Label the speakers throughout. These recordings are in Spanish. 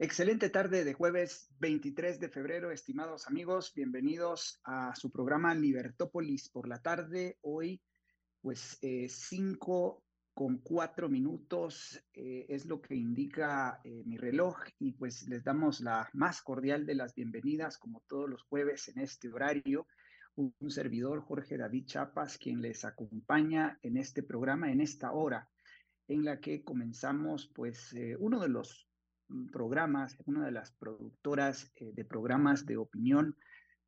Speaker 1: Excelente tarde de jueves 23 de febrero, estimados amigos, bienvenidos a su programa Libertópolis por la tarde. Hoy, pues, eh, cinco con cuatro minutos eh, es lo que indica eh, mi reloj y pues les damos la más cordial de las bienvenidas, como todos los jueves en este horario. Un, un servidor, Jorge David Chapas, quien les acompaña en este programa, en esta hora en la que comenzamos, pues, uno de los programas, una de las productoras eh, de programas de opinión,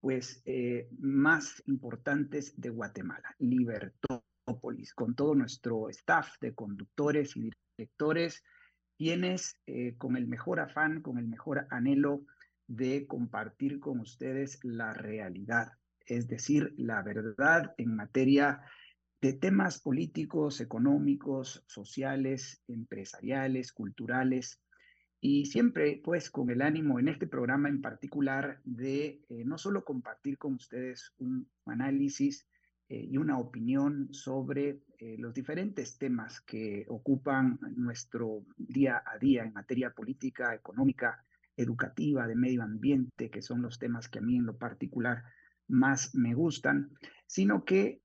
Speaker 1: pues eh, más importantes de Guatemala, Libertópolis, con todo nuestro staff de conductores y directores, quienes eh, con el mejor afán, con el mejor anhelo de compartir con ustedes la realidad, es decir, la verdad en materia de temas políticos, económicos, sociales, empresariales, culturales, y siempre pues con el ánimo en este programa en particular de eh, no solo compartir con ustedes un análisis eh, y una opinión sobre eh, los diferentes temas que ocupan nuestro día a día en materia política, económica, educativa, de medio ambiente, que son los temas que a mí en lo particular más me gustan, sino que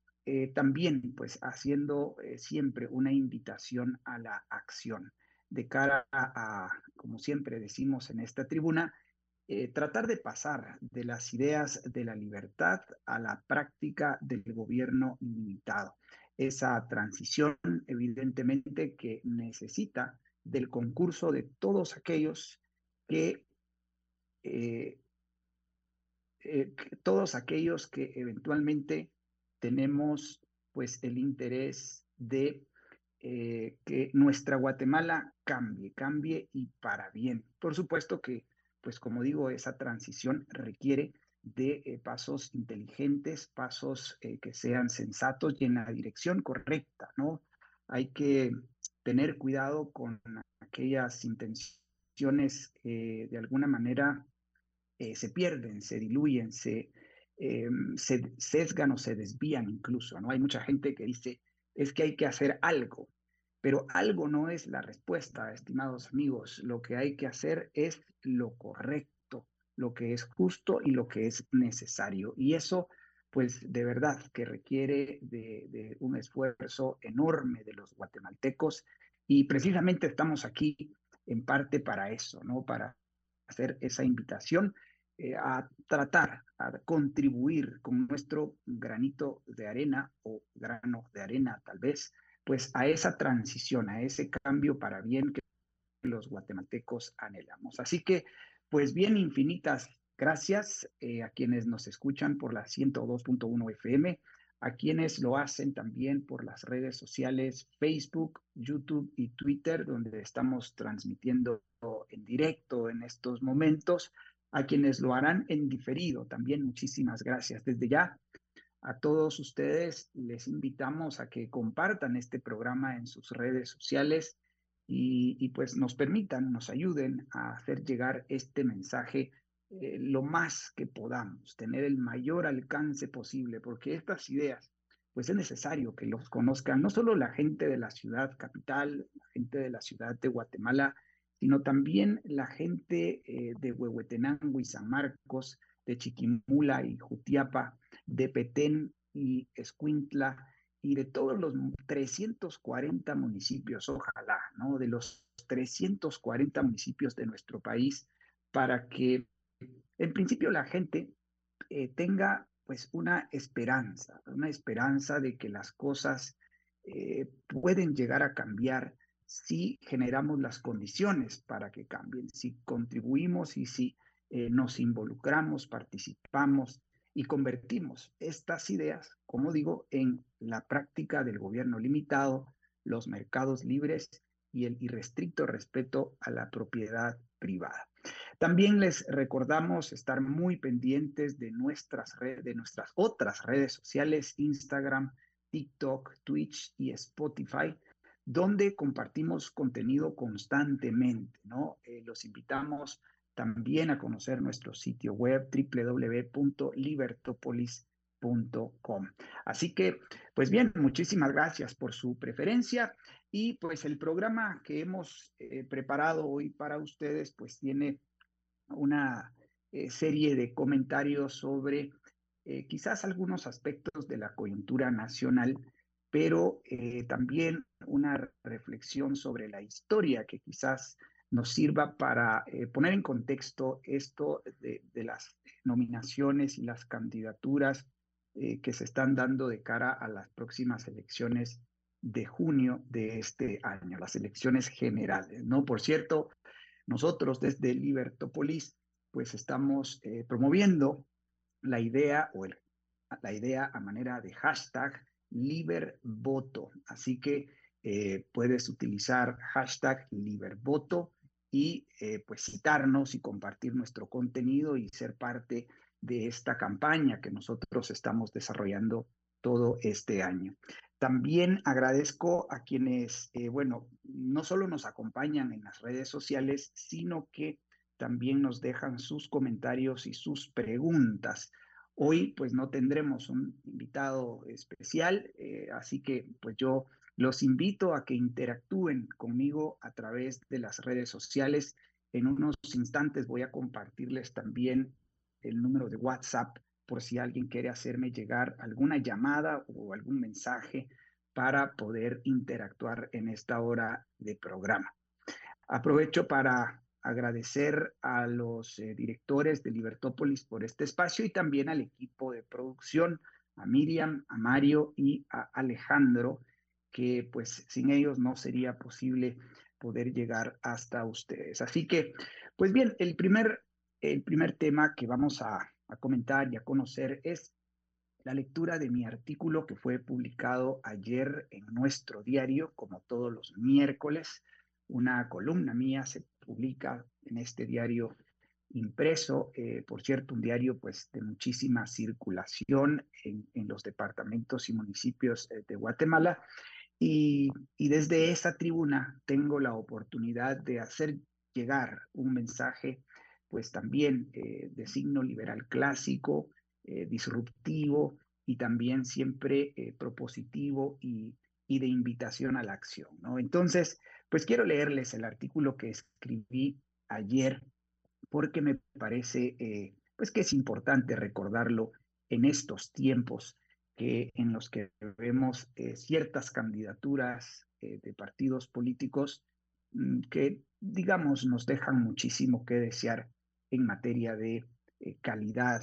Speaker 1: también pues haciendo siempre una invitación a la acción de cara a, como siempre decimos en esta tribuna, eh, tratar de pasar de las ideas de la libertad a la práctica del gobierno ilimitado. Esa transición, evidentemente, que necesita del concurso de todos aquellos que, eh, eh, todos aquellos que eventualmente tenemos pues el interés de eh, que nuestra Guatemala cambie, cambie y para bien. Por supuesto que, pues como digo, esa transición requiere de eh, pasos inteligentes, pasos eh, que sean sensatos y en la dirección correcta, ¿no? Hay que tener cuidado con aquellas intenciones que de alguna manera se pierden, se diluyen, se, se sesgan o se desvían incluso, ¿no? Hay mucha gente que dice, es que hay que hacer algo. Pero algo no es la respuesta, estimados amigos. Lo que hay que hacer es lo correcto, lo que es justo y lo que es necesario. Y eso, pues de verdad que requiere de, un esfuerzo enorme de los guatemaltecos. Y precisamente estamos aquí en parte para eso, ¿no? Para hacer esa invitación eh, a tratar, a contribuir con nuestro granito de arena o grano de arena tal vez, pues a esa transición, a ese cambio para bien que los guatemaltecos anhelamos. Así que, pues bien, infinitas gracias eh, a quienes nos escuchan por la 102.1 FM, a quienes lo hacen también por las redes sociales Facebook, YouTube y Twitter, donde estamos transmitiendo en directo en estos momentos a quienes lo harán en diferido. También muchísimas gracias. Desde ya, a todos ustedes les invitamos a que compartan este programa en sus redes sociales y, pues nos permitan, nos ayuden a hacer llegar este mensaje eh, lo más que podamos, tener el mayor alcance posible, porque estas ideas, pues es necesario que los conozcan no solo la gente de la ciudad capital, la gente de la ciudad de Guatemala, sino también la gente eh, de Huehuetenango y San Marcos, de Chiquimula y Jutiapa, de Petén y Escuintla, y de todos los 340 municipios, ojalá, ¿no? De los 340 municipios de nuestro país, para que en principio la gente eh, tenga pues una esperanza, una esperanza de que las cosas eh, pueden llegar a cambiar si generamos las condiciones para que cambien, si contribuimos y si eh, nos involucramos, participamos y convertimos estas ideas, como digo, en la práctica del gobierno limitado, los mercados libres y el irrestricto respeto a la propiedad privada. También les recordamos estar muy pendientes de nuestras, redes, de nuestras otras redes sociales, Instagram, TikTok, Twitch y Spotify, donde compartimos contenido constantemente, ¿no? Eh, los invitamos también a conocer nuestro sitio web www.libertopolis.com. Así que, pues bien, muchísimas gracias por su preferencia y pues el programa que hemos eh, preparado hoy para ustedes pues tiene una eh, serie de comentarios sobre eh, quizás algunos aspectos de la coyuntura nacional, pero también una reflexión sobre la historia que quizás nos sirva para poner en contexto esto de, las nominaciones y las candidaturas que se están dando de cara a las próximas elecciones de junio de este año, las elecciones generales, ¿no? Por cierto, nosotros desde Libertópolis, pues estamos eh, promoviendo la idea o la idea a manera de hashtag Libervoto. Así que eh, puedes utilizar hashtag Libervoto y eh, pues citarnos y compartir nuestro contenido y ser parte de esta campaña que nosotros estamos desarrollando todo este año. También agradezco a quienes, eh, bueno, no solo nos acompañan en las redes sociales, sino que también nos dejan sus comentarios y sus preguntas. Hoy pues no tendremos un invitado especial, eh, así que pues yo los invito a que interactúen conmigo a través de las redes sociales. En unos instantes voy a compartirles también el número de WhatsApp por si alguien quiere hacerme llegar alguna llamada o algún mensaje para poder interactuar en esta hora de programa. Aprovecho para agradecer a los eh, directores de Libertópolis por este espacio y también al equipo de producción, a Miriam, a Mario y a Alejandro, que pues sin ellos no sería posible poder llegar hasta ustedes. Así que, pues bien, el primer, el primer tema que vamos a comentar y a conocer es la lectura de mi artículo que fue publicado ayer en nuestro diario, como todos los miércoles. Una columna mía se publica en este diario impreso, eh, por cierto, un diario pues de muchísima circulación en, los departamentos y municipios eh, de Guatemala. Y, desde esa tribuna tengo la oportunidad de hacer llegar un mensaje pues también eh, de signo liberal clásico, eh, disruptivo y también siempre eh, propositivo y, y, de invitación a la acción. ¿no? Entonces, pues quiero leerles el artículo que escribí ayer porque me parece pues que es importante recordarlo en estos tiempos que, en los que vemos ciertas candidaturas de partidos políticos mm, que, digamos, nos dejan muchísimo que desear en materia de eh, calidad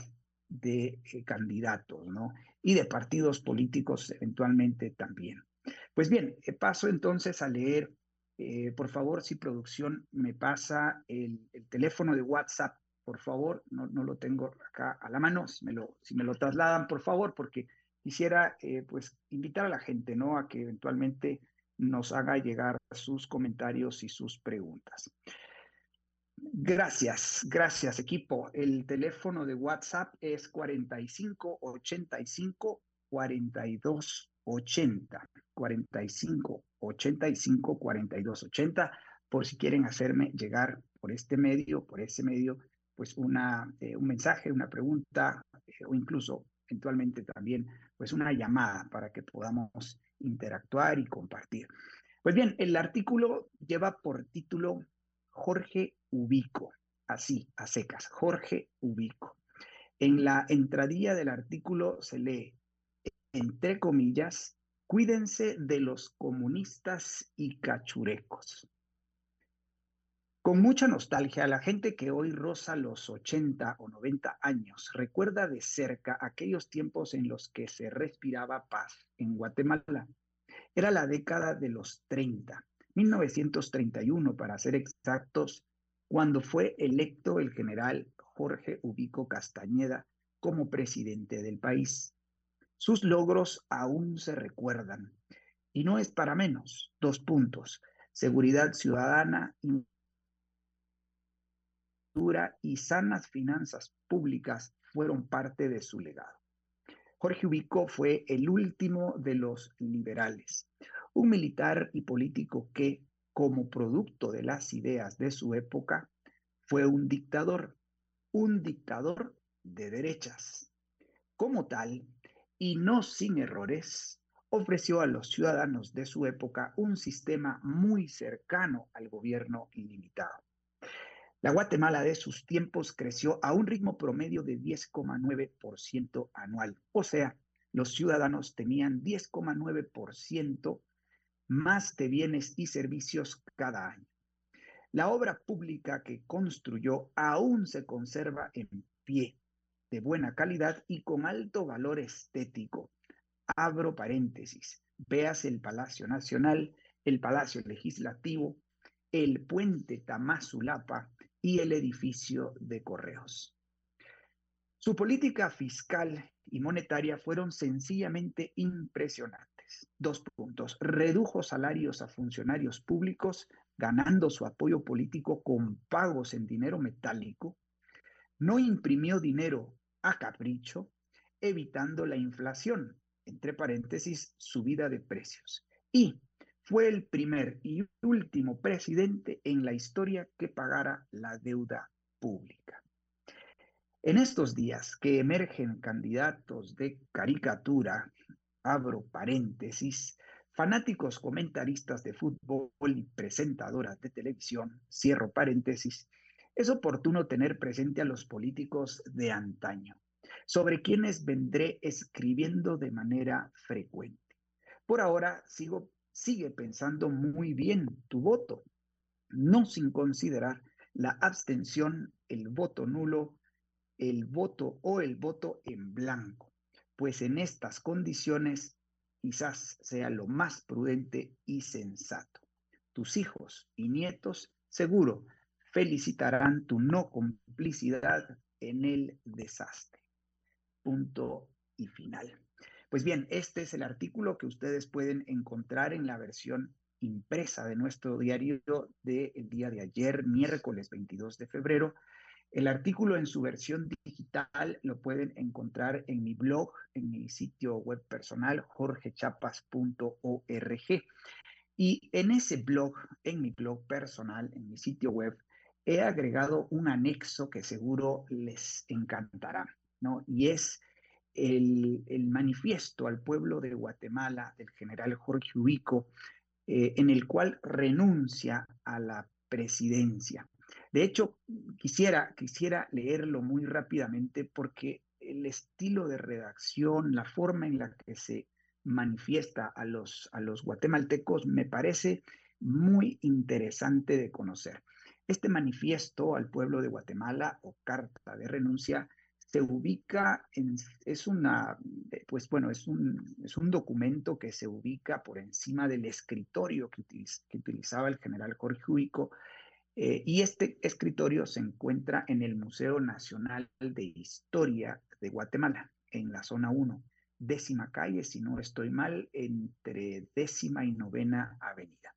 Speaker 1: de eh, candidatos, ¿no? Y de partidos políticos eventualmente también. Pues bien, eh, paso entonces a leer, por favor, si producción me pasa el, teléfono de WhatsApp, por favor, no, no, lo tengo acá a la mano, si me lo, si me lo trasladan, por favor, porque quisiera pues invitar a la gente, ¿no? A que eventualmente nos haga llegar sus comentarios y sus preguntas. Gracias, gracias equipo. El teléfono de WhatsApp es 45 85 42 80. 45 85 42 80. Por si quieren hacerme llegar por este medio, por ese medio, pues una, eh, un mensaje, una pregunta eh, o incluso eventualmente también pues una llamada para que podamos interactuar y compartir. Pues bien, el artículo lleva por título Jorge Ubico, así, a secas, Jorge Ubico. En la entradilla del artículo se lee, entre comillas, cuídense de los comunistas y cachurecos. Con mucha nostalgia, la gente que hoy roza los 80 o 90 años recuerda de cerca aquellos tiempos en los que se respiraba paz en Guatemala. Era la década de los 30, 1931 para ser exactos, cuando fue electo el general Jorge Ubico Castañeda como presidente del país. Sus logros aún se recuerdan. Y no es para menos. Dos puntos. Seguridad ciudadana y sanas finanzas públicas fueron parte de su legado. Jorge Ubico fue el último de los liberales, un militar y político que, como producto de las ideas de su época, fue un dictador, un dictador de derechas. Como tal, y no sin errores, ofreció a los ciudadanos de su época un sistema muy cercano al gobierno ilimitado. La Guatemala de sus tiempos creció a un ritmo promedio de 10,9% anual, o sea, los ciudadanos tenían 10,9% más de bienes y servicios cada año. La obra pública que construyó aún se conserva en pie, de buena calidad y con alto valor estético. Abro paréntesis. Veas el Palacio Nacional, el Palacio Legislativo, el puente Tamazulapa y el edificio de correos. Su política fiscal y monetaria fueron sencillamente impresionantes. Dos puntos. Redujo salarios a funcionarios públicos, ganando su apoyo político con pagos en dinero metálico. No imprimió dinero a capricho, evitando la inflación, entre paréntesis, subida de precios. Y fue el primer y último presidente en la historia que pagara la deuda pública. En estos días que emergen candidatos de caricatura, abro paréntesis, fanáticos comentaristas de fútbol y presentadoras de televisión, cierro paréntesis, es oportuno tener presente a los políticos de antaño, sobre quienes vendré escribiendo de manera frecuente. Por ahora sigo, sigue pensando muy bien tu voto, no sin considerar la abstención, el voto nulo, el voto o el voto en blanco, pues en estas condiciones quizás sea lo más prudente y sensato. Tus hijos y nietos seguro felicitarán tu no complicidad en el desastre. Punto y final. Pues bien, este es el artículo que ustedes pueden encontrar en la versión impresa de nuestro diario del día de ayer, miércoles 22 de febrero. El artículo en su versión digital lo pueden encontrar en mi blog, en mi sitio web personal, jorgechapas.org. Y en ese blog, en mi blog personal, en mi sitio web, he agregado un anexo que seguro les encantará, ¿no? Y es el, manifiesto al pueblo de Guatemala del general Jorge Ubico, eh, en el cual renuncia a la presidencia. De hecho, quisiera, quisiera leerlo muy rápidamente porque el estilo de redacción, la forma en la que se manifiesta a los, a los guatemaltecos me parece muy interesante de conocer. Este manifiesto al pueblo de Guatemala o carta de renuncia se ubica es una, pues bueno, es un, es un documento que se ubica por encima del escritorio que, que utilizaba el general Jorge Ubico, eh, y este escritorio se encuentra en el Museo Nacional de Historia de Guatemala, en la zona 1, décima calle, si no estoy mal, entre décima y novena avenida.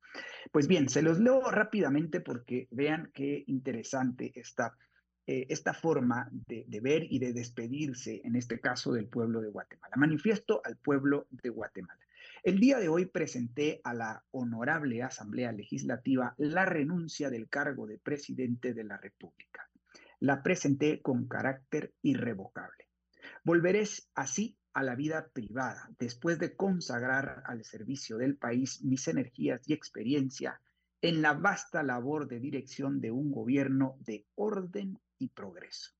Speaker 1: Pues bien, se los leo rápidamente porque vean qué interesante está eh, esta forma de, de, ver y de despedirse, en este caso, del pueblo de Guatemala. Manifiesto al pueblo de Guatemala. El día de hoy presenté a la honorable Asamblea Legislativa la renuncia del cargo de presidente de la República. La presenté con carácter irrevocable. Volveré así a la vida privada, después de consagrar al servicio del país mis energías y experiencia en la vasta labor de dirección de un gobierno de orden y progreso.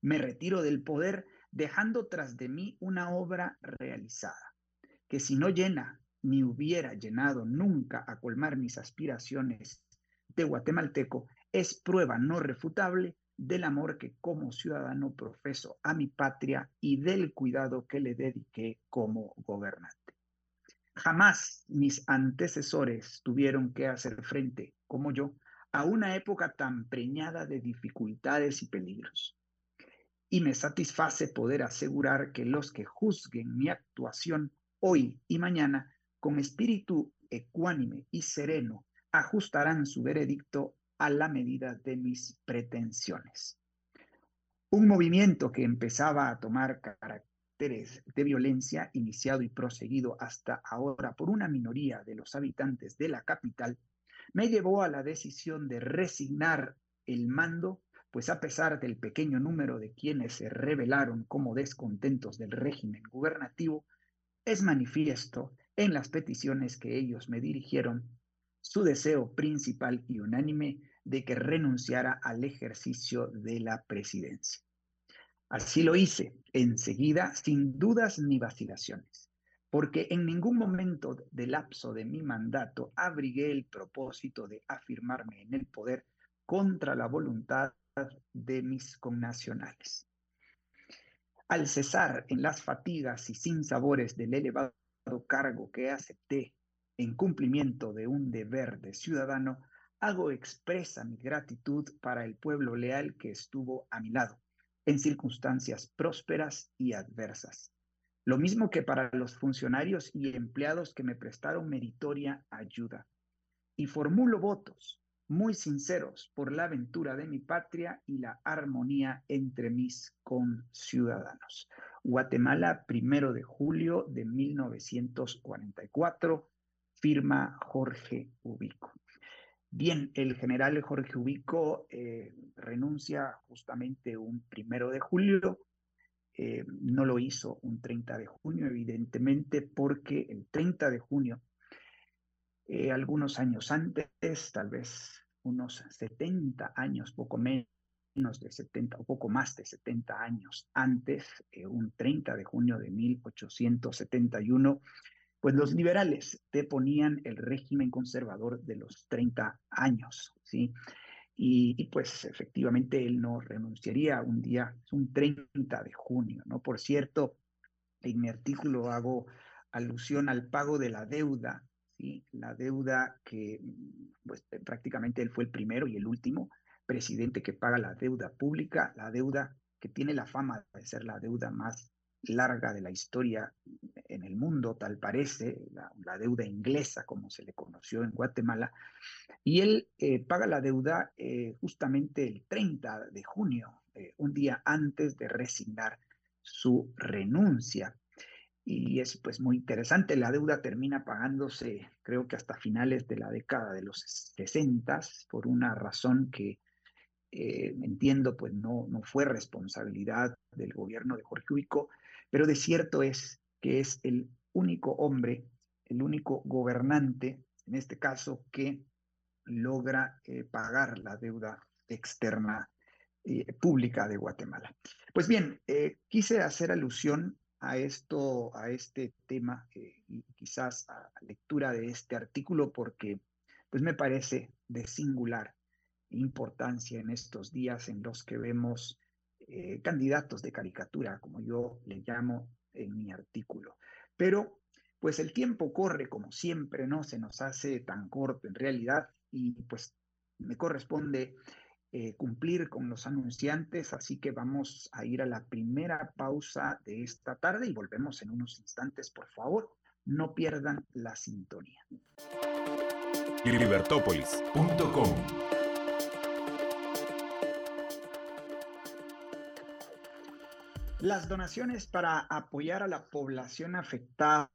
Speaker 1: Me retiro del poder dejando tras de mí una obra realizada, que si no llena ni hubiera llenado nunca a colmar mis aspiraciones de guatemalteco, es prueba no refutable del amor que como ciudadano profeso a mi patria y del cuidado que le dediqué como gobernante. Jamás mis antecesores tuvieron que hacer frente, como yo, a una época tan preñada de dificultades y peligros. Y me satisface poder asegurar que los que juzguen mi actuación hoy y mañana con espíritu ecuánime y sereno ajustarán su veredicto a la medida de mis pretensiones. Un movimiento que empezaba a tomar caracteres de violencia, iniciado y proseguido hasta ahora por una minoría de los habitantes de la capital, me llevó a la decisión de resignar el mando, pues a pesar del pequeño número de quienes se revelaron como descontentos del régimen gubernativo, es manifiesto en las peticiones que ellos me dirigieron su deseo principal y unánime de que renunciara al ejercicio de la presidencia. Así lo hice enseguida, sin dudas ni vacilaciones, porque en ningún momento del lapso de mi mandato abrigué el propósito de afirmarme en el poder contra la voluntad de mis connacionales. Al cesar en las fatigas y sin sabores del elevado cargo que acepté en cumplimiento de un deber de ciudadano, hago expresa mi gratitud para el pueblo leal que estuvo a mi lado en circunstancias prósperas y adversas. Lo mismo que para los funcionarios y empleados que me prestaron meritoria ayuda. Y formulo votos muy sinceros por la aventura de mi patria y la armonía entre mis conciudadanos. Guatemala, primero de julio de 1944 firma Jorge Ubico. Bien, el general Jorge Ubico eh, renuncia justamente un primero de julio, eh, no lo hizo un 30 de junio, evidentemente, porque el 30 de junio, eh, algunos años antes, tal vez unos 70 años, poco menos de 70 o poco más de 70 años antes, un 30 de junio de 1871, pues los liberales deponían el régimen conservador de los 30 años, ¿sí? Y, pues efectivamente él no renunciaría un día, es un 30 de junio, ¿no? Por cierto, en mi artículo hago alusión al pago de la deuda, ¿sí? La deuda que, pues prácticamente él fue el primero y el último presidente que paga la deuda pública, la deuda que tiene la fama de ser la deuda más larga de la historia en el mundo, tal parece, la, deuda inglesa, como se le conoció en Guatemala, y él eh, paga la deuda eh, justamente el 30 de junio, eh, un día antes de resignar su renuncia. Y es pues muy interesante, la deuda termina pagándose creo que hasta finales de la década de los 60 por una razón que entiendo pues no, no fue responsabilidad del gobierno de Jorge Ubico, pero de cierto es que es el único hombre, el único gobernante, en este caso, que logra eh, pagar la deuda externa eh, pública de Guatemala. Pues bien, eh, quise hacer alusión a esto, a este tema y quizás a lectura de este artículo porque pues me parece de singular importancia en estos días en los que vemos eh, candidatos de caricatura, como yo le llamo en mi artículo. Pero pues el tiempo corre como siempre, ¿no? Se nos hace tan corto en realidad y pues me corresponde eh, cumplir con los anunciantes, así que vamos a ir a la primera pausa de esta tarde y volvemos en unos instantes, por favor. No pierdan la sintonía. Libertópolis.com Las donaciones para apoyar a la población afectada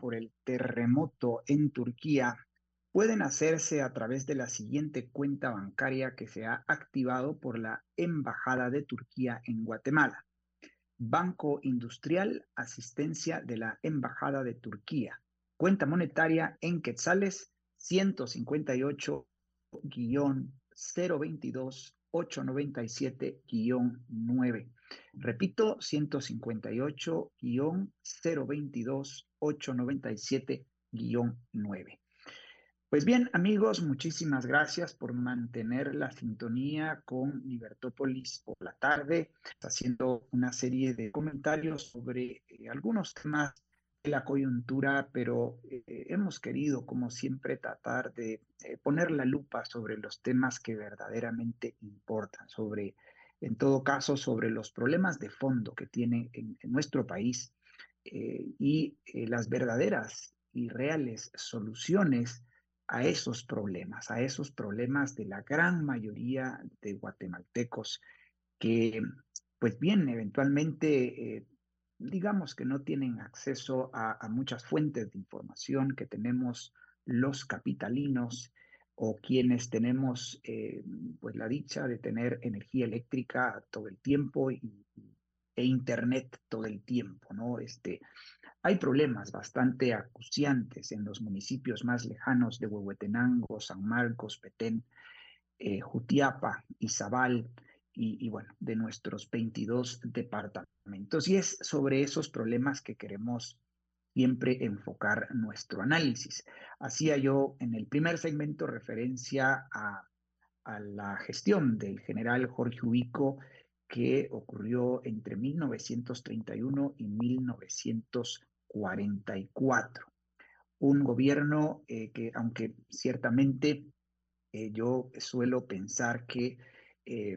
Speaker 1: por el terremoto en Turquía pueden hacerse a través de la siguiente cuenta bancaria que se ha activado por la Embajada de Turquía en Guatemala. Banco Industrial Asistencia de la Embajada de Turquía. Cuenta monetaria en quetzales 158-022 897-9. Repito, 158-022-897-9. Pues bien, amigos, muchísimas gracias por mantener la sintonía con Libertópolis por la tarde, haciendo una serie de comentarios sobre eh, algunos temas la coyuntura, pero eh, hemos querido, como siempre, tratar de eh, poner la lupa sobre los temas que verdaderamente importan, sobre, en todo caso, sobre los problemas de fondo que tiene en, nuestro país eh, y las verdaderas y reales soluciones a esos problemas, a esos problemas de la gran mayoría de guatemaltecos que, pues bien, eventualmente, eh, digamos que no tienen acceso a, muchas fuentes de información que tenemos los capitalinos o quienes tenemos eh, pues la dicha de tener energía eléctrica todo el tiempo e internet todo el tiempo, ¿no? Este, hay problemas bastante acuciantes en los municipios más lejanos de Huehuetenango, San Marcos, Petén, eh, Jutiapa, Izabal y, y, bueno, de nuestros 22 departamentos. Y es sobre esos problemas que queremos siempre enfocar nuestro análisis. Hacía yo en el primer segmento referencia a, la gestión del general Jorge Ubico que ocurrió entre 1931 y 1940. 44. Un gobierno eh, que, aunque ciertamente eh, yo suelo pensar que eh,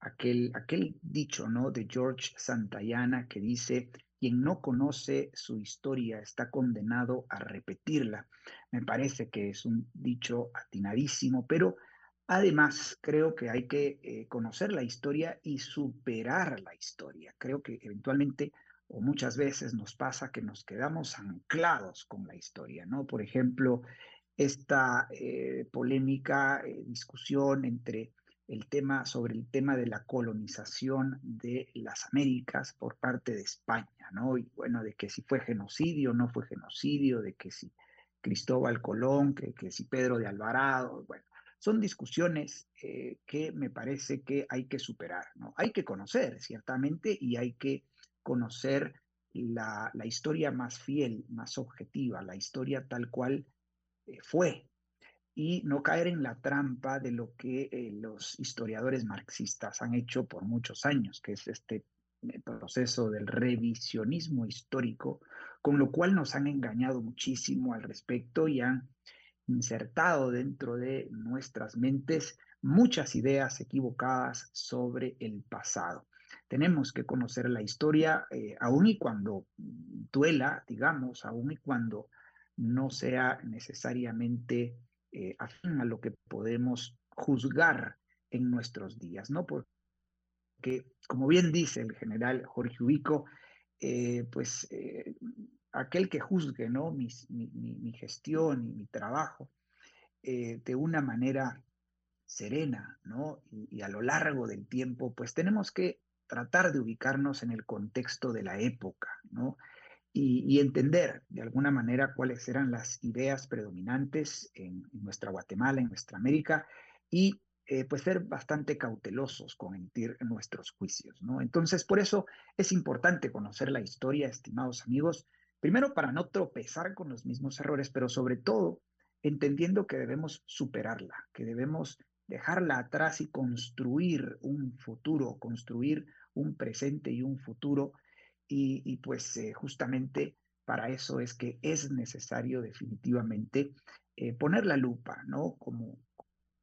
Speaker 1: aquel, aquel dicho ¿no? de George Santayana que dice, quien no conoce su historia está condenado a repetirla. Me parece que es un dicho atinadísimo, pero además creo que hay que conocer la historia y superar la historia. Creo que eventualmente o muchas veces nos pasa que nos quedamos anclados con la historia, ¿no? Por ejemplo, esta eh, polémica eh, discusión entre el tema sobre el tema de la colonización de las Américas por parte de España, ¿no? Y bueno, de que si fue genocidio no fue genocidio, de que si Cristóbal Colón, que, que si Pedro de Alvarado, bueno, son discusiones eh, que me parece que hay que superar, ¿no? Hay que conocer, ciertamente, y hay que conocer la, historia más fiel, más objetiva, la historia tal cual eh, fue, y no caer en la trampa de lo que eh, los historiadores marxistas han hecho por muchos años, que es este eh, proceso del revisionismo histórico, con lo cual nos han engañado muchísimo al respecto y han insertado dentro de nuestras mentes muchas ideas equivocadas sobre el pasado. Tenemos que conocer la historia, eh, aun y cuando duela, digamos, aun y cuando no sea necesariamente eh, a lo que podemos juzgar en nuestros días, ¿no? Porque, como bien dice el general Jorge Ubico, eh, pues eh, aquel que juzgue, ¿no? Mi, mi, gestión y mi trabajo de una manera serena, ¿no? y, a lo largo del tiempo, pues tenemos que tratar de ubicarnos en el contexto de la época, ¿no? Y, entender de alguna manera cuáles eran las ideas predominantes en, nuestra Guatemala, en nuestra América, y eh, pues ser bastante cautelosos con emitir nuestros juicios, ¿no? Entonces, por eso es importante conocer la historia, estimados amigos, primero para no tropezar con los mismos errores, pero sobre todo entendiendo que debemos superarla, que debemos dejarla atrás y construir un futuro, construir un presente y un futuro. Y, pues eh, justamente para eso es que es necesario definitivamente eh, poner la lupa, ¿no? Como,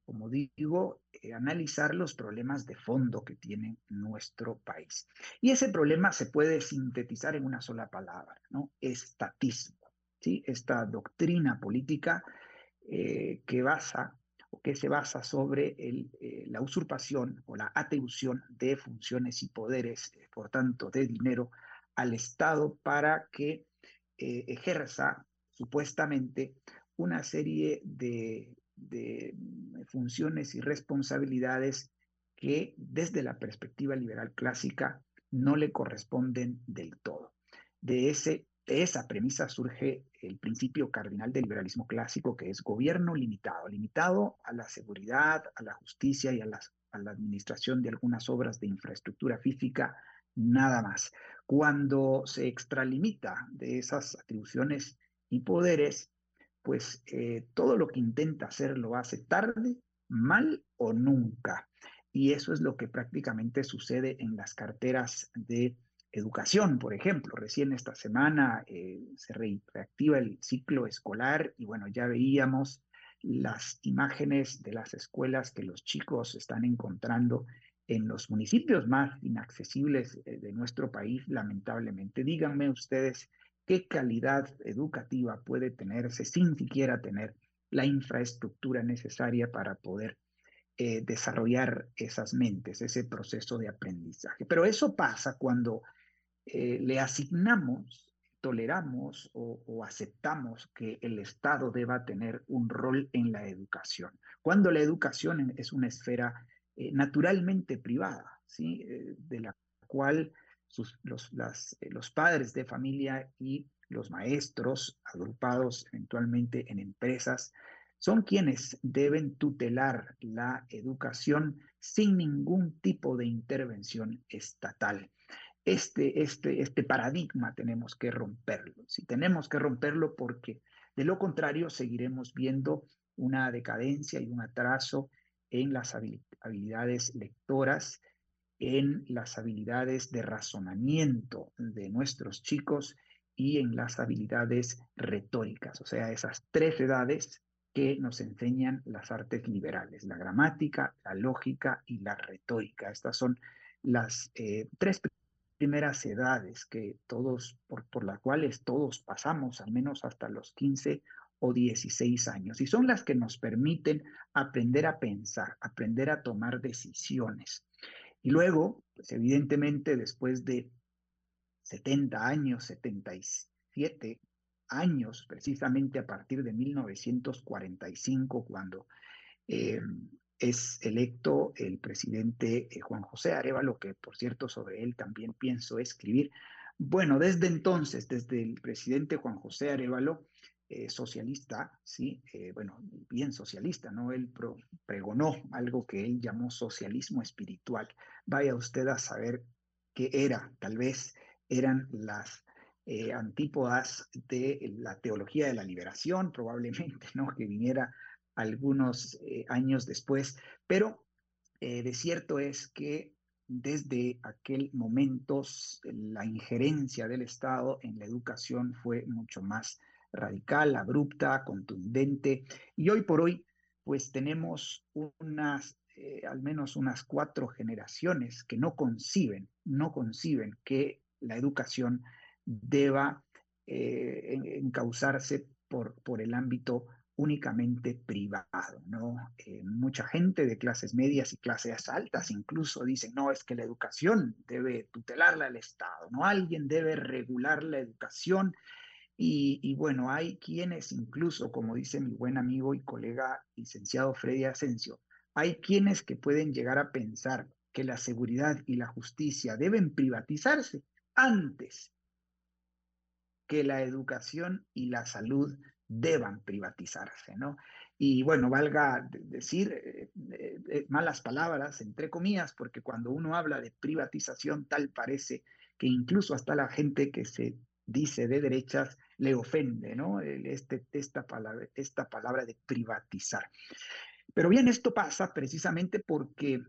Speaker 1: como digo, eh, analizar los problemas de fondo que tiene nuestro país. Y ese problema se puede sintetizar en una sola palabra, ¿no? Estatismo, ¿sí? Esta doctrina política que basa que se basa sobre la usurpación o la atribución de funciones y poderes, por tanto, de dinero al Estado para que eh, ejerza supuestamente una serie de, funciones y responsabilidades que desde la perspectiva liberal clásica no le corresponden del todo. De ese de esa premisa surge el principio cardinal del liberalismo clásico, que es gobierno limitado, limitado a la seguridad, a la justicia y a, la administración de algunas obras de infraestructura física, nada más. Cuando se extralimita de esas atribuciones y poderes, pues eh, todo lo que intenta hacer lo hace tarde, mal o nunca. Y eso es lo que prácticamente sucede en las carteras de educación, por ejemplo. Recién esta semana eh, se reactiva el ciclo escolar y bueno, ya veíamos las imágenes de las escuelas que los chicos están encontrando en los municipios más inaccesibles eh, de nuestro país, lamentablemente. Díganme ustedes qué calidad educativa puede tenerse sin siquiera tener la infraestructura necesaria para poder eh, desarrollar esas mentes, ese proceso de aprendizaje. Pero eso pasa cuando eh, le asignamos, toleramos o, aceptamos que el Estado deba tener un rol en la educación, cuando la educación es una esfera eh, naturalmente privada, ¿sí? de la cual los, los padres de familia y los maestros, agrupados eventualmente en empresas, son quienes deben tutelar la educación sin ningún tipo de intervención estatal. Este, este, este paradigma tenemos que romperlo. Si tenemos que romperlo porque de lo contrario seguiremos viendo una decadencia y un atraso en las habilidades lectoras, en las habilidades de razonamiento de nuestros chicos y en las habilidades retóricas, o sea, esas tres edades que nos enseñan las artes liberales, la gramática, la lógica y la retórica. Estas son las eh, tres primeras edades que todos, por, por las cuales todos pasamos, al menos hasta los 15 o 16 años, y son las que nos permiten aprender a pensar, aprender a tomar decisiones. Y luego, pues evidentemente, después de 70 años, 77 años, precisamente a partir de 1945, cuando eh, es electo el presidente eh, Juan José Arevalo, que por cierto sobre él también pienso escribir. Bueno, desde entonces, desde el presidente Juan José Arevalo, eh, socialista, sí, bueno, bien socialista, ¿no? Él pregonó algo que él llamó socialismo espiritual. Vaya usted a saber qué era, tal vez eran las eh, antípodas de la teología de la liberación, probablemente, ¿no? Que viniera algunos eh, años después, pero eh, de cierto es que desde aquel momento la injerencia del Estado en la educación fue mucho más radical, abrupta, contundente, y hoy por hoy, pues tenemos unas, al menos unas cuatro generaciones que no conciben, no conciben que la educación deba eh, encauzarse por, por el ámbito únicamente privado, ¿no? Eh, mucha gente de clases medias y clases altas incluso dicen, no, es que la educación debe tutelarla el Estado, ¿no? Alguien debe regular la educación y, bueno, hay quienes incluso, como dice mi buen amigo y colega licenciado Freddy Asensio, hay quienes que pueden llegar a pensar que la seguridad y la justicia deben privatizarse antes que la educación y la salud deban privatizarse, ¿no? Y bueno, valga decir eh, eh, eh, malas palabras, entre comillas, porque cuando uno habla de privatización, tal parece que incluso hasta la gente que se dice de derechas le ofende, ¿no? Este, esta, palabra, esta palabra de privatizar. Pero bien, esto pasa precisamente porque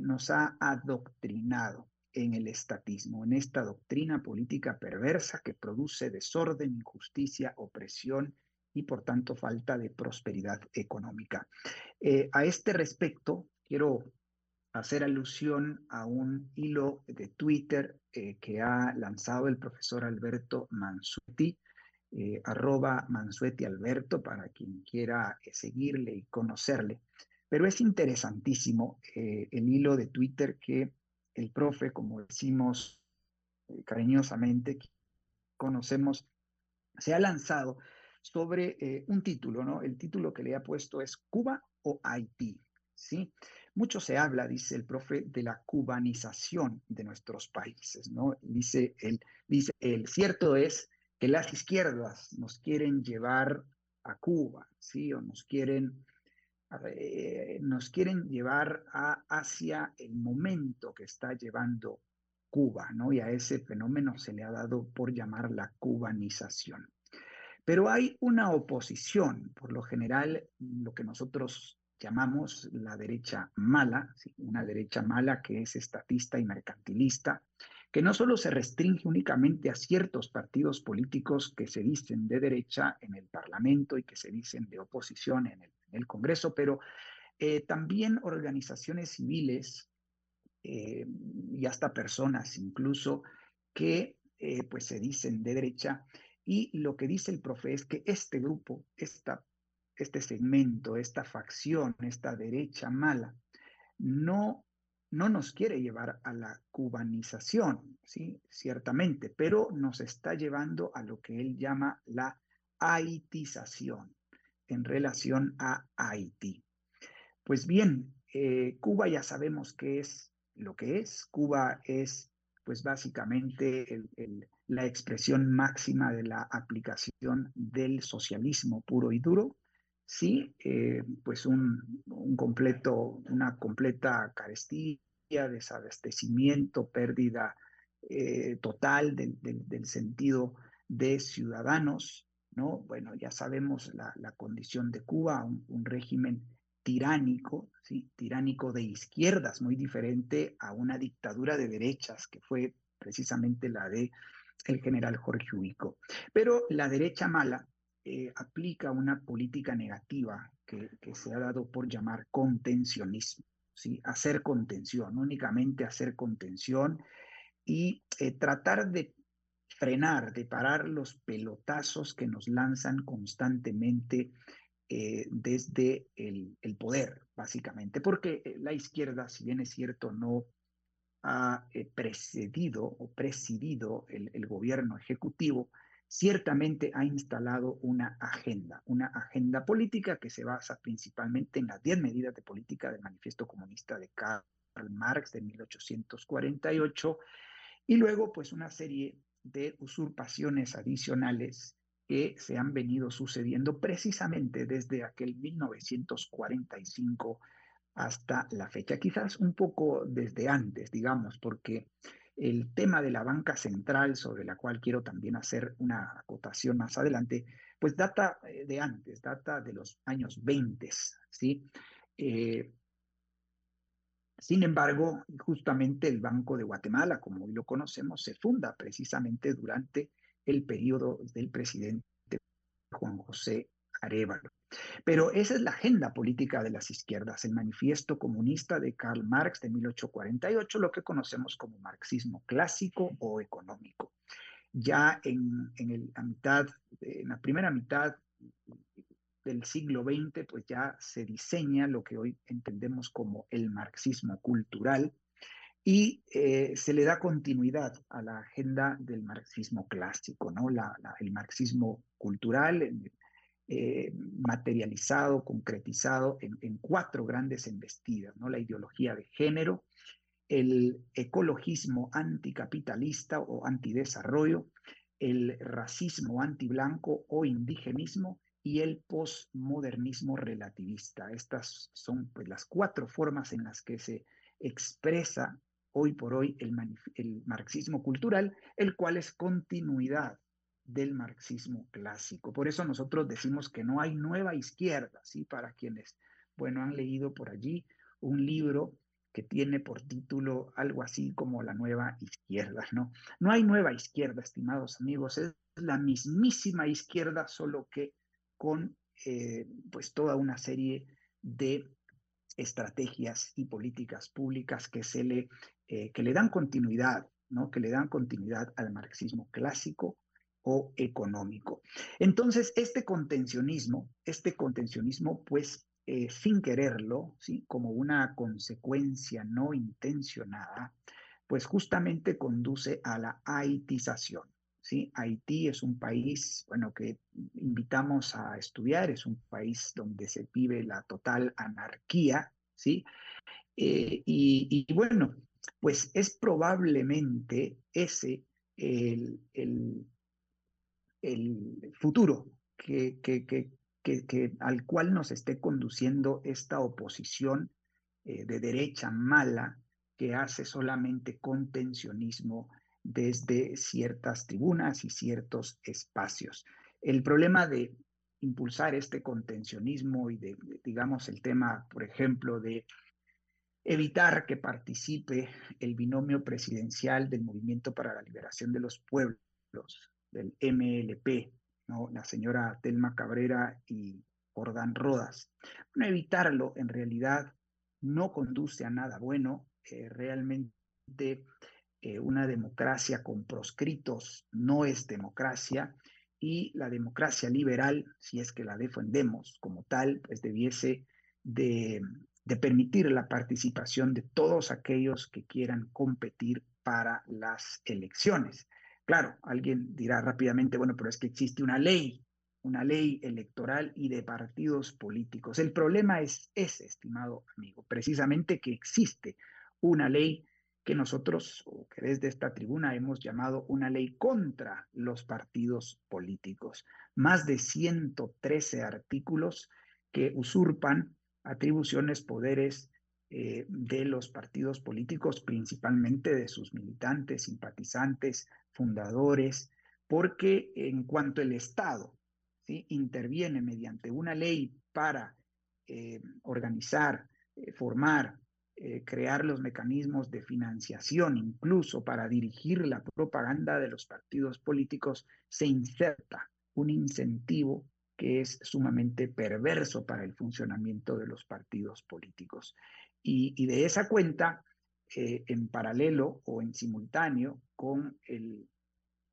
Speaker 1: nos ha adoctrinado en el estatismo, en esta doctrina política perversa que produce desorden, injusticia, opresión y por tanto falta de prosperidad económica. Eh, a este respecto, quiero hacer alusión a un hilo de Twitter eh, que ha lanzado el profesor Alberto Mansuetti, eh, arroba Mansuetti Alberto, para quien quiera seguirle y conocerle. Pero es interesantísimo el hilo de Twitter que el profe, como decimos eh, cariñosamente, conocemos, se ha lanzado sobre eh, un título, ¿no? El título que le ha puesto es Cuba o Haití, ¿sí? Mucho se habla, dice el profe, de la cubanización de nuestros países, ¿no? Dice él, dice el cierto es que las izquierdas nos quieren llevar a Cuba, ¿sí? O nos quieren eh, nos quieren llevar a, hacia el momento que está llevando Cuba, ¿no? Y a ese fenómeno se le ha dado por llamar la cubanización. Pero hay una oposición, por lo general, lo que nosotros llamamos la derecha mala, una derecha mala que es estatista y mercantilista, que no solo se restringe únicamente a ciertos partidos políticos que se dicen de derecha en el Parlamento y que se dicen de oposición en el Congreso, pero eh, también organizaciones civiles eh, y hasta personas incluso que eh, pues se dicen de derecha Y lo que dice el profe es que este grupo, esta, este segmento, esta facción, esta derecha mala, no, no nos quiere llevar a la cubanización, ¿sí? ciertamente, pero nos está llevando a lo que él llama la haitización en relación a Haití. Pues bien, eh, Cuba ya sabemos qué es lo que es. Cuba es, pues básicamente, la expresión máxima de la aplicación del socialismo puro y duro. Sí, eh, pues un, completo, una completa carestía, desabastecimiento, pérdida eh, total del sentido de ciudadanos, ¿no? Bueno, ya sabemos la, condición de Cuba, un, régimen tiránico, ¿sí? tiránico de izquierdas, muy diferente a una dictadura de derechas, que fue precisamente la de el general Jorge Ubico. Pero la derecha mala eh, aplica una política negativa que, se ha dado por llamar contencionismo, ¿sí? hacer contención, únicamente hacer contención y eh, tratar de frenar, de parar los pelotazos que nos lanzan constantemente eh, desde el, poder, básicamente, porque la izquierda, si bien es cierto, no ha precedido o presidido el, gobierno ejecutivo, ciertamente ha instalado una agenda, una agenda política que se basa principalmente en las 10 medidas de política del Manifiesto Comunista de Karl Marx de 1848 y luego pues una serie de usurpaciones adicionales que se han venido sucediendo precisamente desde aquel 1945 hasta la fecha, quizás un poco desde antes, digamos, porque el tema de la banca central, sobre la cual quiero también hacer una acotación más adelante, pues data eh, de antes, data de los años 20, ¿sí? Eh, sin embargo, justamente el Banco de Guatemala, como hoy lo conocemos, se funda precisamente durante el periodo del presidente Juan José Arevalo. Pero esa es la agenda política de las izquierdas, el manifiesto comunista de Karl Marx de 1848, lo que conocemos como marxismo clásico o económico. Ya en, la mitad, en la primera mitad del siglo XX, pues ya se diseña lo que hoy entendemos como el marxismo cultural y eh, se le da continuidad a la agenda del marxismo clásico, ¿no? el marxismo cultural eh, materializado, concretizado en, cuatro grandes embestidas, ¿no? La ideología de género, el ecologismo anticapitalista o antidesarrollo, el racismo antiblanco o indigenismo y el postmodernismo relativista. Estas son pues, las cuatro formas en las que se expresa hoy por hoy el marxismo cultural, el cual es continuidad del marxismo clásico. Por eso nosotros decimos que no hay nueva izquierda, ¿sí? Para quienes, bueno, han leído por allí un libro que tiene por título algo así como la nueva izquierda, ¿no? No hay nueva izquierda, estimados amigos, es la mismísima izquierda, solo que con eh, pues toda una serie de estrategias y políticas públicas que, se le, eh, que le dan continuidad, ¿no? que le dan continuidad al marxismo clásico o económico. Entonces, este contencionismo, este contencionismo, pues eh, sin quererlo, ¿sí? como una consecuencia no intencionada, pues justamente conduce a la haitización. ¿sí? Haití es un país, bueno, que invitamos a estudiar, es un país donde se vive la total anarquía, ¿sí? Eh, y, bueno, pues es probablemente ese el, futuro que, que, al cual nos esté conduciendo esta oposición eh, de derecha mala que hace solamente contencionismo desde ciertas tribunas y ciertos espacios. El problema de impulsar este contencionismo y de, digamos, el tema, por ejemplo, de evitar que participe el binomio presidencial del Movimiento para la Liberación de los Pueblos, del MLP, la señora Telma Cabrera y Jordán Rodas. Evitarlo en realidad no conduce a nada bueno, eh, realmente eh, una democracia con proscritos no es democracia y la democracia liberal, si es que la defendemos como tal, pues debiese de, de permitir la participación de todos aquellos que quieran competir para las elecciones. Claro, alguien dirá rápidamente, bueno, pero es que existe una ley, una ley electoral y de partidos políticos. El problema es ese, estimado amigo, precisamente que existe una ley que nosotros, o que desde esta tribuna hemos llamado una ley contra los partidos políticos. Más de 113 artículos que usurpan atribuciones, poderes eh, de los partidos políticos, principalmente de sus militantes, simpatizantes, fundadores, porque en cuanto el Estado ¿sí? interviene mediante una ley para eh, organizar, eh, formar, crear los mecanismos de financiación, incluso para dirigir la propaganda de los partidos políticos, se inserta un incentivo que es sumamente perverso para el funcionamiento de los partidos políticos. Y, de esa cuenta, eh, en paralelo o en simultáneo con el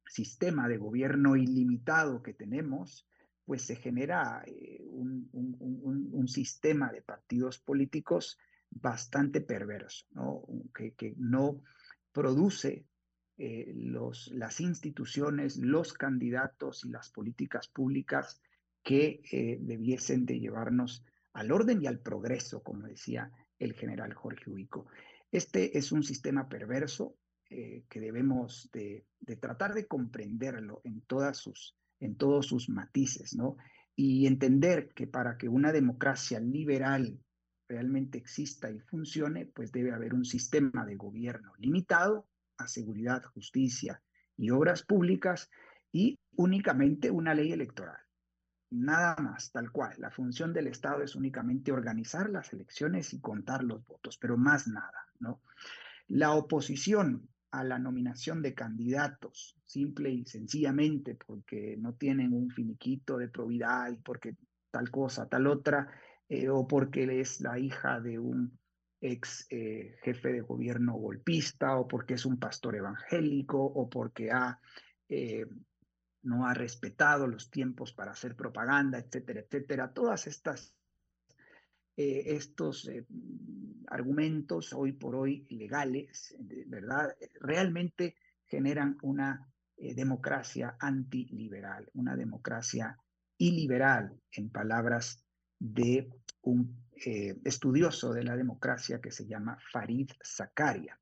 Speaker 1: sistema de gobierno ilimitado que tenemos, pues se genera eh, un, sistema de partidos políticos bastante perverso. Que, no produce eh, los, las instituciones, los candidatos y las políticas públicas que debiesen de llevarnos al orden y al progreso, como decía el general Jorge Ubico. Este es un sistema perverso eh, que debemos de, tratar de comprenderlo en todos sus matices, ¿no? Y entender que para que una democracia liberal realmente exista y funcione, pues debe haber un sistema de gobierno limitado a seguridad, justicia y obras públicas y únicamente una ley electoral. Nada más, tal cual. La función del Estado es únicamente organizar las elecciones y contar los votos, pero más nada, ¿no? La oposición a la nominación de candidatos, simple y sencillamente porque no tienen un finiquito de probidad y porque tal cosa, tal otra, eh, o porque es la hija de un ex eh, jefe de gobierno golpista, o porque es un pastor evangélico, o porque ha, eh, no ha respetado los tiempos para hacer propaganda, etcétera, etcétera. Todas estas estos argumentos hoy por hoy legales, ¿verdad? Realmente generan una democracia antiliberal, una democracia iliberal, en palabras de un eh, estudioso de la democracia que se llama Farid Zakaria.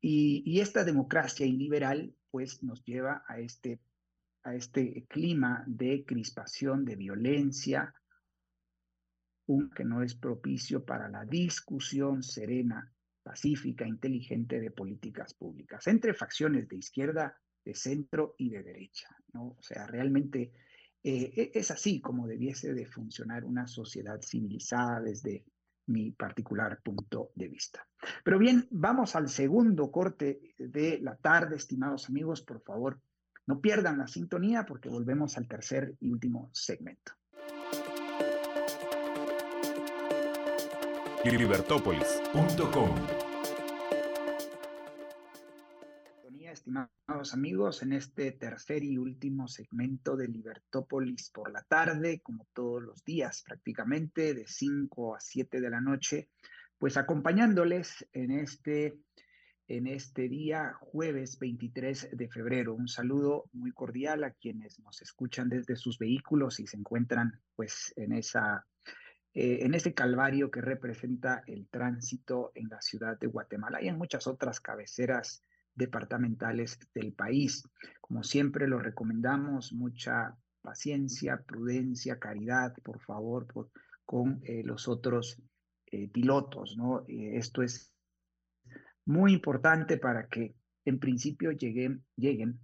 Speaker 1: Y, esta democracia iliberal pues nos lleva a este, a este clima de crispación, de violencia, un que no es propicio para la discusión serena, pacífica, inteligente de políticas públicas entre facciones de izquierda, de centro y de derecha. ¿no? O sea, realmente eh, e, es así como debiese de funcionar una sociedad civilizada desde mi particular punto de vista. Pero bien, vamos al segundo corte de la tarde, estimados amigos, por favor, no pierdan la sintonía porque volvemos al tercer y último segmento. Libertópolis.com estimados amigos, en este tercer y último segmento de Libertópolis por la tarde, como todos los días prácticamente, de 5 a 7 de la noche, pues acompañándoles en este, en este día, jueves 23 de febrero. Un saludo muy cordial a quienes nos escuchan desde sus vehículos y se encuentran pues en esa eh, en ese calvario que representa el tránsito en la ciudad de Guatemala y en muchas otras cabeceras departamentales del país. Como siempre lo recomendamos, mucha paciencia, prudencia, caridad, por favor, con eh, los otros eh, pilotos, ¿no? Esto es muy importante para que en principio lleguen, lleguen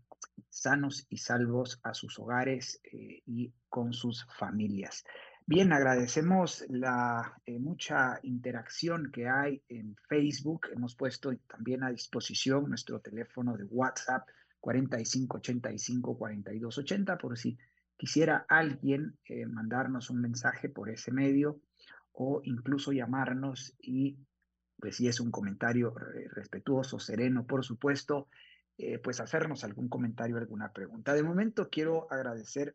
Speaker 1: sanos y salvos a sus hogares y con sus familias. Bien, agradecemos la eh, mucha interacción que hay en Facebook. Hemos puesto también a disposición nuestro teléfono de WhatsApp 4585 4280 por si quisiera alguien eh, mandarnos un mensaje por ese medio o incluso llamarnos y pues si es un comentario respetuoso, sereno, por supuesto, eh, pues hacernos algún comentario, alguna pregunta. De momento quiero agradecer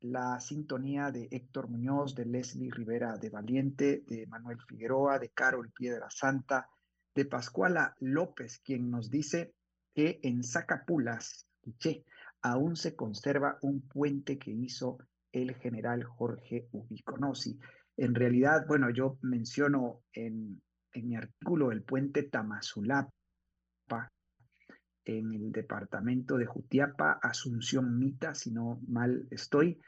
Speaker 1: la sintonía de Héctor Muñoz, de Leslie Rivera de Valiente, de Manuel Figueroa, de Carol Piedra Santa, de Pascuala López, quien nos dice que en Zacapulas, aún se conserva un puente que hizo el general Jorge Ubiconosi. En realidad, bueno, yo menciono en, en mi artículo el puente Tamazulapa en el departamento de Jutiapa, Asunción Mita, si no mal estoy.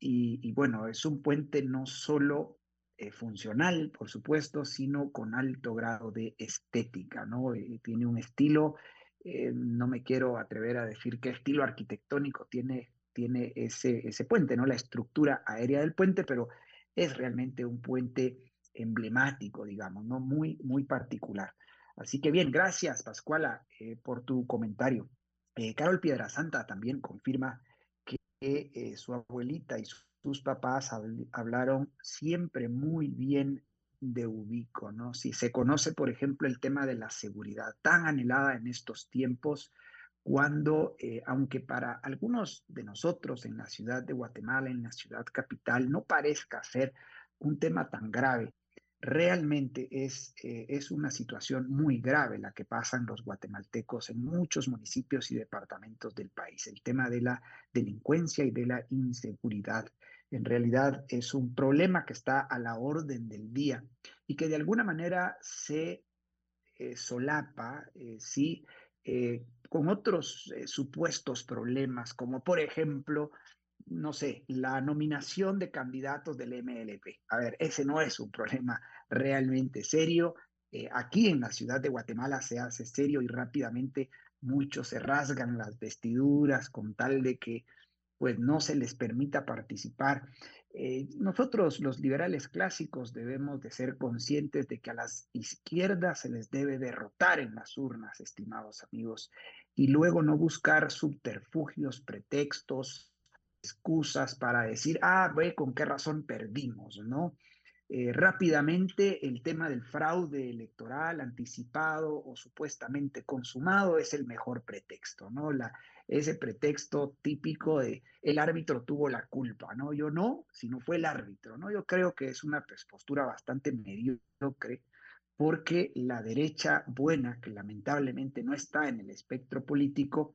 Speaker 1: Y, bueno, es un puente no solo eh, funcional, por supuesto, sino con alto grado de estética, ¿no? Eh, tiene un estilo, eh, no me quiero atrever a decir qué estilo arquitectónico tiene, tiene ese, ese puente, ¿no? La estructura aérea del puente, pero es realmente un puente emblemático, digamos, ¿no? Muy, muy particular. Así que bien, gracias Pascuala eh, por tu comentario. Eh, Carol Piedrasanta también confirma que eh, su abuelita y sus papás hablaron siempre muy bien de Ubico, ¿no? Si se conoce, por ejemplo, el tema de la seguridad tan anhelada en estos tiempos, cuando, aunque para algunos de nosotros en la ciudad de Guatemala, en la ciudad capital, no parezca ser un tema tan grave, realmente es, eh, es una situación muy grave la que pasan los guatemaltecos en muchos municipios y departamentos del país. El tema de la delincuencia y de la inseguridad en realidad es un problema que está a la orden del día y que de alguna manera se eh, solapa, eh, sí, con otros supuestos problemas, como por ejemplo no sé, la nominación de candidatos del MLP. A ver, ese no es un problema realmente serio. Eh, aquí en la ciudad de Guatemala se hace serio y rápidamente muchos se rasgan las vestiduras con tal de que pues no se les permita participar. Eh, nosotros los liberales clásicos debemos de ser conscientes de que a las izquierdas se les debe derrotar en las urnas, estimados amigos, y luego no buscar subterfugios, pretextos, excusas para decir, ah, ve con qué razón perdimos, ¿no? Eh, rápidamente el tema del fraude electoral anticipado o supuestamente consumado es el mejor pretexto, ¿no? La, ese pretexto típico de el árbitro tuvo la culpa, ¿no? Yo no, sino fue el árbitro, ¿no? Yo creo que es una pues, postura bastante mediocre porque la derecha buena, que lamentablemente no está en el espectro político,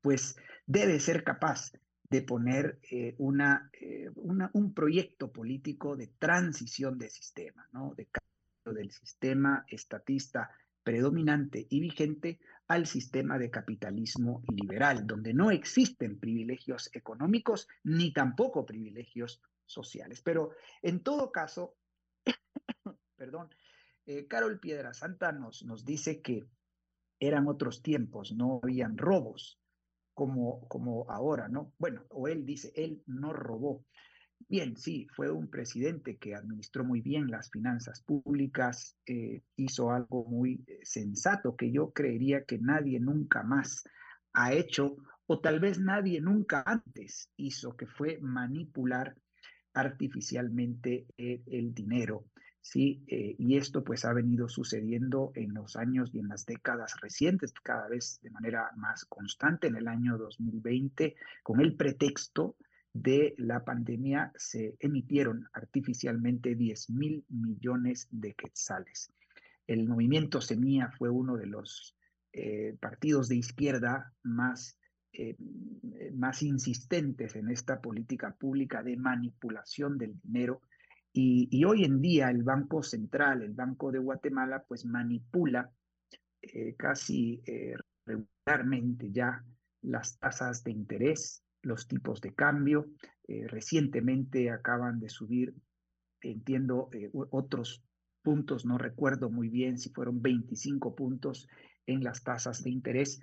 Speaker 1: pues debe ser capaz de poner eh, eh, una, un proyecto político de transición de sistema, ¿no? de cambio del sistema estatista predominante y vigente al sistema de capitalismo liberal, donde no existen privilegios económicos ni tampoco privilegios sociales. Pero en todo caso, perdón, eh, Carol Piedrasanta nos, nos dice que eran otros tiempos, no habían robos, como, como ahora, ¿no? Bueno, o él dice, él no robó. Bien, sí, fue un presidente que administró muy bien las finanzas públicas, eh, hizo algo muy eh, sensato que yo creería que nadie nunca más ha hecho, o tal vez nadie nunca antes hizo, que fue manipular artificialmente el dinero ¿sí? Eh, y esto pues ha venido sucediendo en los años y en las décadas recientes, cada vez de manera más constante. En el año 2020, con el pretexto de la pandemia, se emitieron artificialmente 10 mil millones de quetzales. El movimiento Semilla fue uno de los eh, partidos de izquierda más eh, más insistentes en esta política pública de manipulación del dinero y, hoy en día el Banco Central, el Banco de Guatemala, pues manipula eh, casi eh, regularmente ya las tasas de interés, los tipos de cambio. Eh, recientemente acaban de subir, entiendo, otros puntos, no recuerdo muy bien si fueron 25 puntos en las tasas de interés,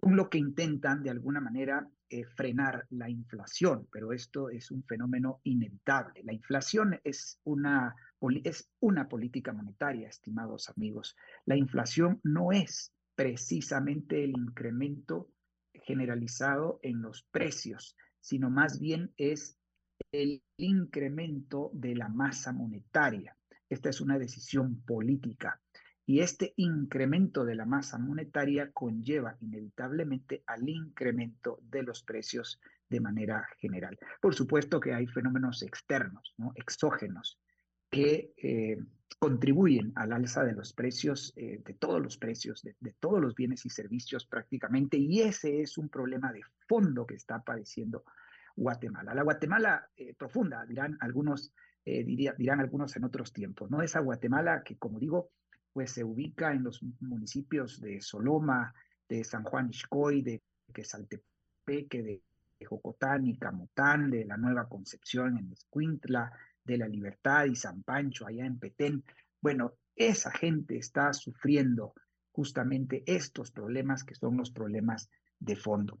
Speaker 1: con lo que intentan de alguna manera eh, frenar la inflación, pero esto es un fenómeno inevitable. La inflación es una, es una política monetaria, estimados amigos. La inflación no es precisamente el incremento generalizado en los precios, sino más bien es el incremento de la masa monetaria. Esta es una decisión política. Y este incremento de la masa monetaria conlleva inevitablemente al incremento de los precios de manera general. Por supuesto que hay fenómenos externos, ¿no? exógenos, que eh, contribuyen al alza de los precios, eh, de todos los precios, de, todos los bienes y servicios prácticamente, y ese es un problema de fondo que está padeciendo Guatemala. La Guatemala eh, profunda, dirán algunos, dirán algunos en otros tiempos, ¿no? Esa Guatemala que, como digo, pues se ubica en los municipios de Soloma, de San Juan Ixcoy, de Quesaltepeque, de Jocotán y Camotán, de la Nueva Concepción en Escuintla, de la Libertad y San Pancho allá en Petén. Bueno, esa gente está sufriendo justamente estos problemas que son los problemas de fondo.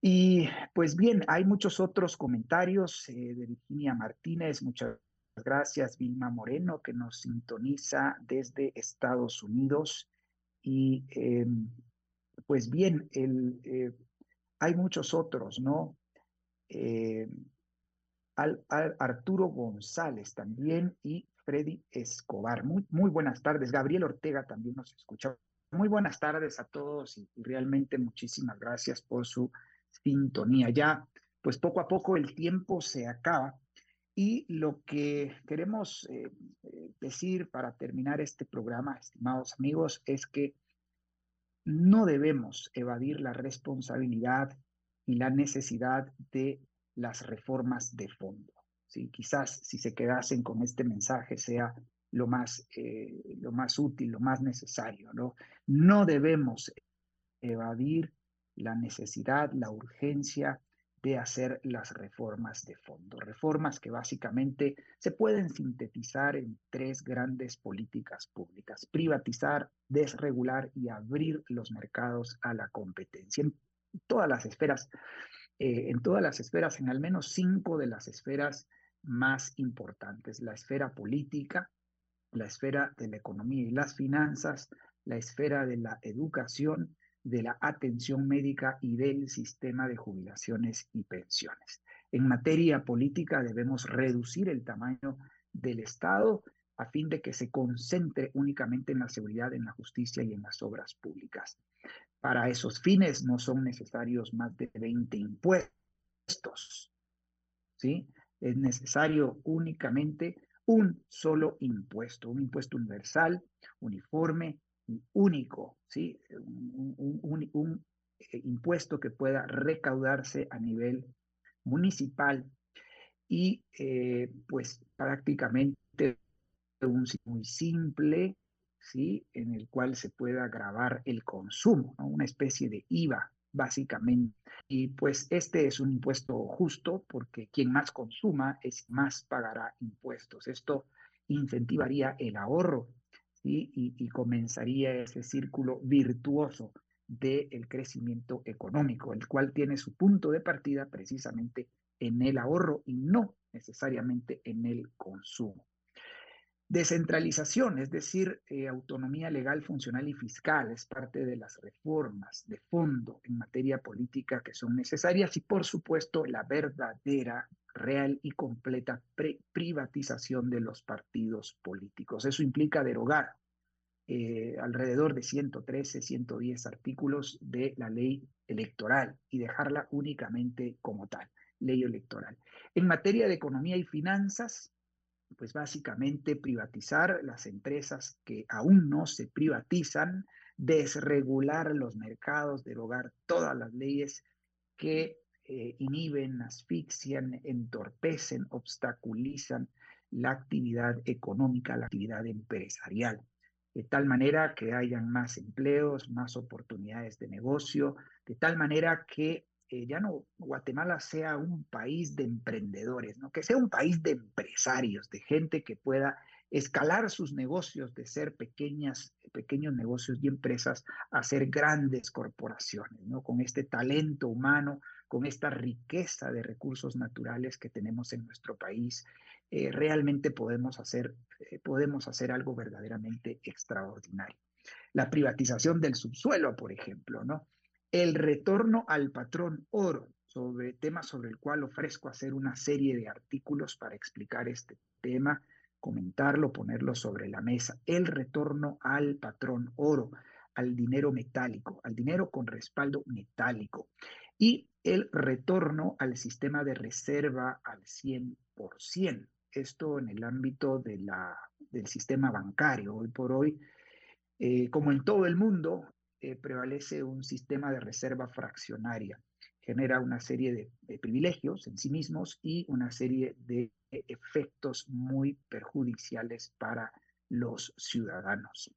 Speaker 1: Y pues bien, hay muchos otros comentarios eh, de Virginia Martínez, muchas gracias Vilma Moreno que nos sintoniza desde Estados Unidos. Y em, pues bien, eh, hay muchos otros, ¿no? Eh, al, Arturo González también y Freddy Escobar. Muy, muy buenas tardes. Gabriel Ortega también nos escucha. Muy buenas tardes a todos y, realmente muchísimas gracias por su sintonía. Ya, pues poco a poco el tiempo se acaba y lo que queremos eh, eh, decir para terminar este programa, estimados amigos, es que no debemos evadir la responsabilidad y la necesidad de las reformas de fondo. ¿sí? Quizás si se quedasen con este mensaje sea lo más, eh, lo más útil, lo más necesario. ¿no? no debemos evadir la necesidad, la urgencia de hacer las reformas de fondo. Reformas que básicamente se pueden sintetizar en tres grandes políticas públicas. Privatizar, desregular y abrir los mercados a la competencia en todas las esferas eh, en todas las esferas, en al menos cinco de las esferas más importantes, la esfera política, la esfera de la economía y las finanzas, la esfera de la educación, de la atención médica y del sistema de jubilaciones y pensiones. En materia política debemos reducir el tamaño del Estado a fin de que se concentre únicamente en la seguridad, en la justicia y en las obras públicas. Para esos fines no son necesarios más de 20 impuestos. ¿sí? Es necesario únicamente un solo impuesto, un impuesto universal, uniforme único, ¿sí? un, eh, impuesto que pueda recaudarse a nivel municipal y eh, pues prácticamente un muy simple, ¿sí? en el cual se pueda grabar el consumo, una especie de IVA básicamente. Y pues este es un impuesto justo porque quien más consuma es más pagará impuestos. Esto incentivaría el ahorro y, comenzaría ese círculo virtuoso del crecimiento económico, el cual tiene su punto de partida precisamente en el ahorro y no necesariamente en el consumo. Descentralización, es decir, eh, autonomía legal, funcional y fiscal, es parte de las reformas de fondo en materia política que son necesarias y, por supuesto, la verdadera, real y completa privatización de los partidos políticos. Eso implica derogar eh, alrededor de 113, 110 artículos de la ley electoral y dejarla únicamente como tal, ley electoral. En materia de economía y finanzas, pues básicamente privatizar las empresas que aún no se privatizan, desregular los mercados, derogar todas las leyes que eh, inhiben, asfixian, entorpecen, obstaculizan la actividad económica, la actividad empresarial, de tal manera que hayan más empleos, más oportunidades de negocio, de tal manera que eh, ya no Guatemala sea un país de emprendedores, ¿no? que sea un país de empresarios, de gente que pueda escalar sus negocios de ser pequeñas, pequeños negocios y empresas a ser grandes corporaciones, ¿no? con este talento humano, con esta riqueza de recursos naturales que tenemos en nuestro país, eh, realmente podemos hacer, eh, podemos hacer algo verdaderamente extraordinario. La privatización del subsuelo, por ejemplo, ¿no? El retorno al patrón oro, sobre tema sobre el cual ofrezco hacer una serie de artículos para explicar este tema comentarlo, ponerlo sobre la mesa. El retorno al patrón oro, al dinero metálico, al dinero con respaldo metálico y el retorno al sistema de reserva al 100%. Esto en el ámbito de la, del sistema bancario. Hoy por hoy, eh, como en todo el mundo, eh, prevalece un sistema de reserva fraccionaria. Genera una serie de, privilegios en sí mismos y una serie de efectos muy perjudiciales para los ciudadanos.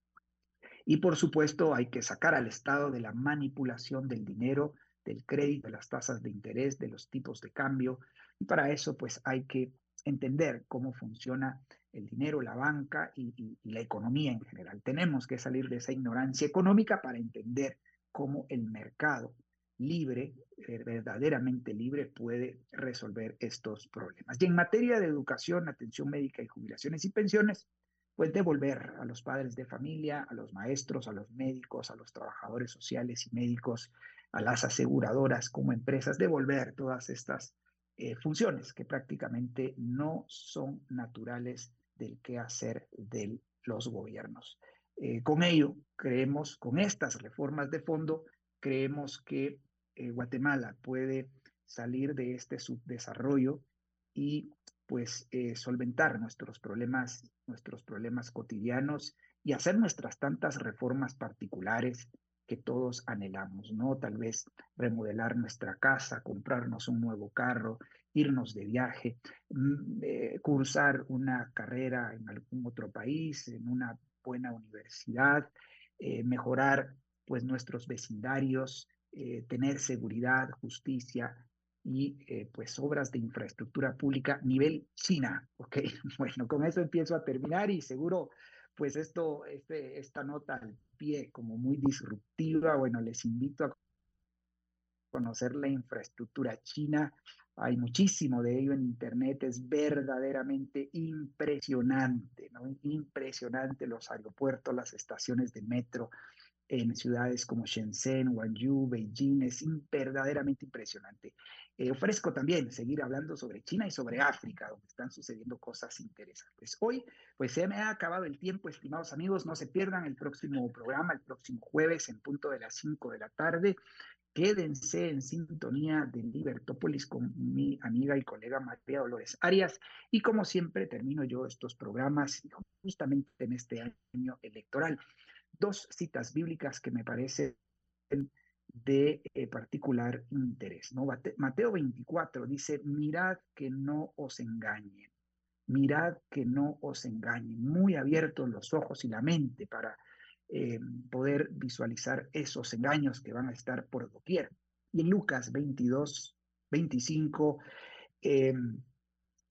Speaker 1: Y por supuesto hay que sacar al Estado de la manipulación del dinero, del crédito, de las tasas de interés, de los tipos de cambio. Y para eso pues hay que entender cómo funciona el dinero, la banca y, la economía en general. Tenemos que salir de esa ignorancia económica para entender cómo el mercado libre, eh, verdaderamente libre, puede resolver estos problemas. Y en materia de educación, atención médica y jubilaciones y pensiones, pues devolver a los padres de familia, a los maestros, a los médicos, a los trabajadores sociales y médicos, a las aseguradoras como empresas, devolver todas estas eh, funciones que prácticamente no son naturales del quehacer de los gobiernos. Eh, con ello, creemos, con estas reformas de fondo, creemos que eh, Guatemala puede salir de este subdesarrollo y pues solventar nuestros problemas, nuestros problemas cotidianos y hacer nuestras tantas reformas particulares que todos anhelamos, ¿no? Tal vez remodelar nuestra casa, comprarnos un nuevo carro, irnos de viaje, mm, eh, cursar una carrera en algún otro país, en una buena universidad, eh, mejorar pues nuestros vecindarios, eh, tener seguridad, justicia y pues obras de infraestructura pública nivel China, ¿ok? Bueno, con eso empiezo a terminar y seguro pues esto, este, esta nota al pie como muy disruptiva, bueno, les invito a conocer la infraestructura china. Hay muchísimo de ello en Internet, es verdaderamente impresionante, ¿no? Impresionante los aeropuertos, las estaciones de metro, en ciudades como Shenzhen, Guangzhou, Beijing, es verdaderamente impresionante. Eh, ofrezco también seguir hablando sobre China y sobre África, donde están sucediendo cosas interesantes. Hoy, pues se me ha acabado el tiempo, estimados amigos, no se pierdan el próximo programa, el próximo jueves en punto de las 5 de la tarde. Quédense en sintonía de Libertópolis con mi amiga y colega María Dolores Arias. Y como siempre, termino yo estos programas justamente en este año electoral dos citas bíblicas que me parecen de eh, particular interés. Mateo 24 dice, mirad que no os engañen, mirad que no os engañen, muy abiertos los ojos y la mente para eh, poder visualizar esos engaños que van a estar por doquier. Y en Lucas 22, 25,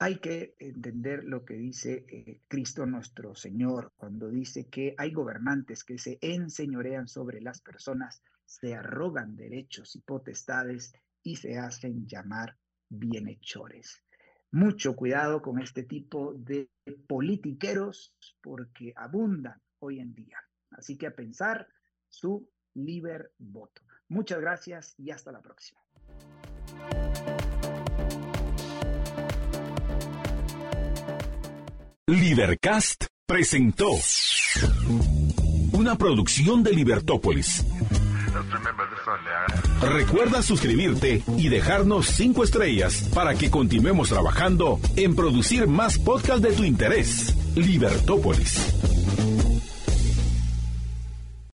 Speaker 1: hay que entender lo que dice eh, Cristo nuestro Señor cuando dice que hay gobernantes que se enseñorean sobre las personas, se arrogan derechos y potestades y se hacen llamar bienhechores. Mucho cuidado con este tipo de politiqueros porque abundan hoy en día. Así que a pensar su liber voto. Muchas gracias y hasta la próxima.
Speaker 2: Libercast presentó una producción de Libertópolis. Recuerda suscribirte y dejarnos cinco estrellas para que continuemos trabajando en producir más podcasts de tu interés. Libertópolis.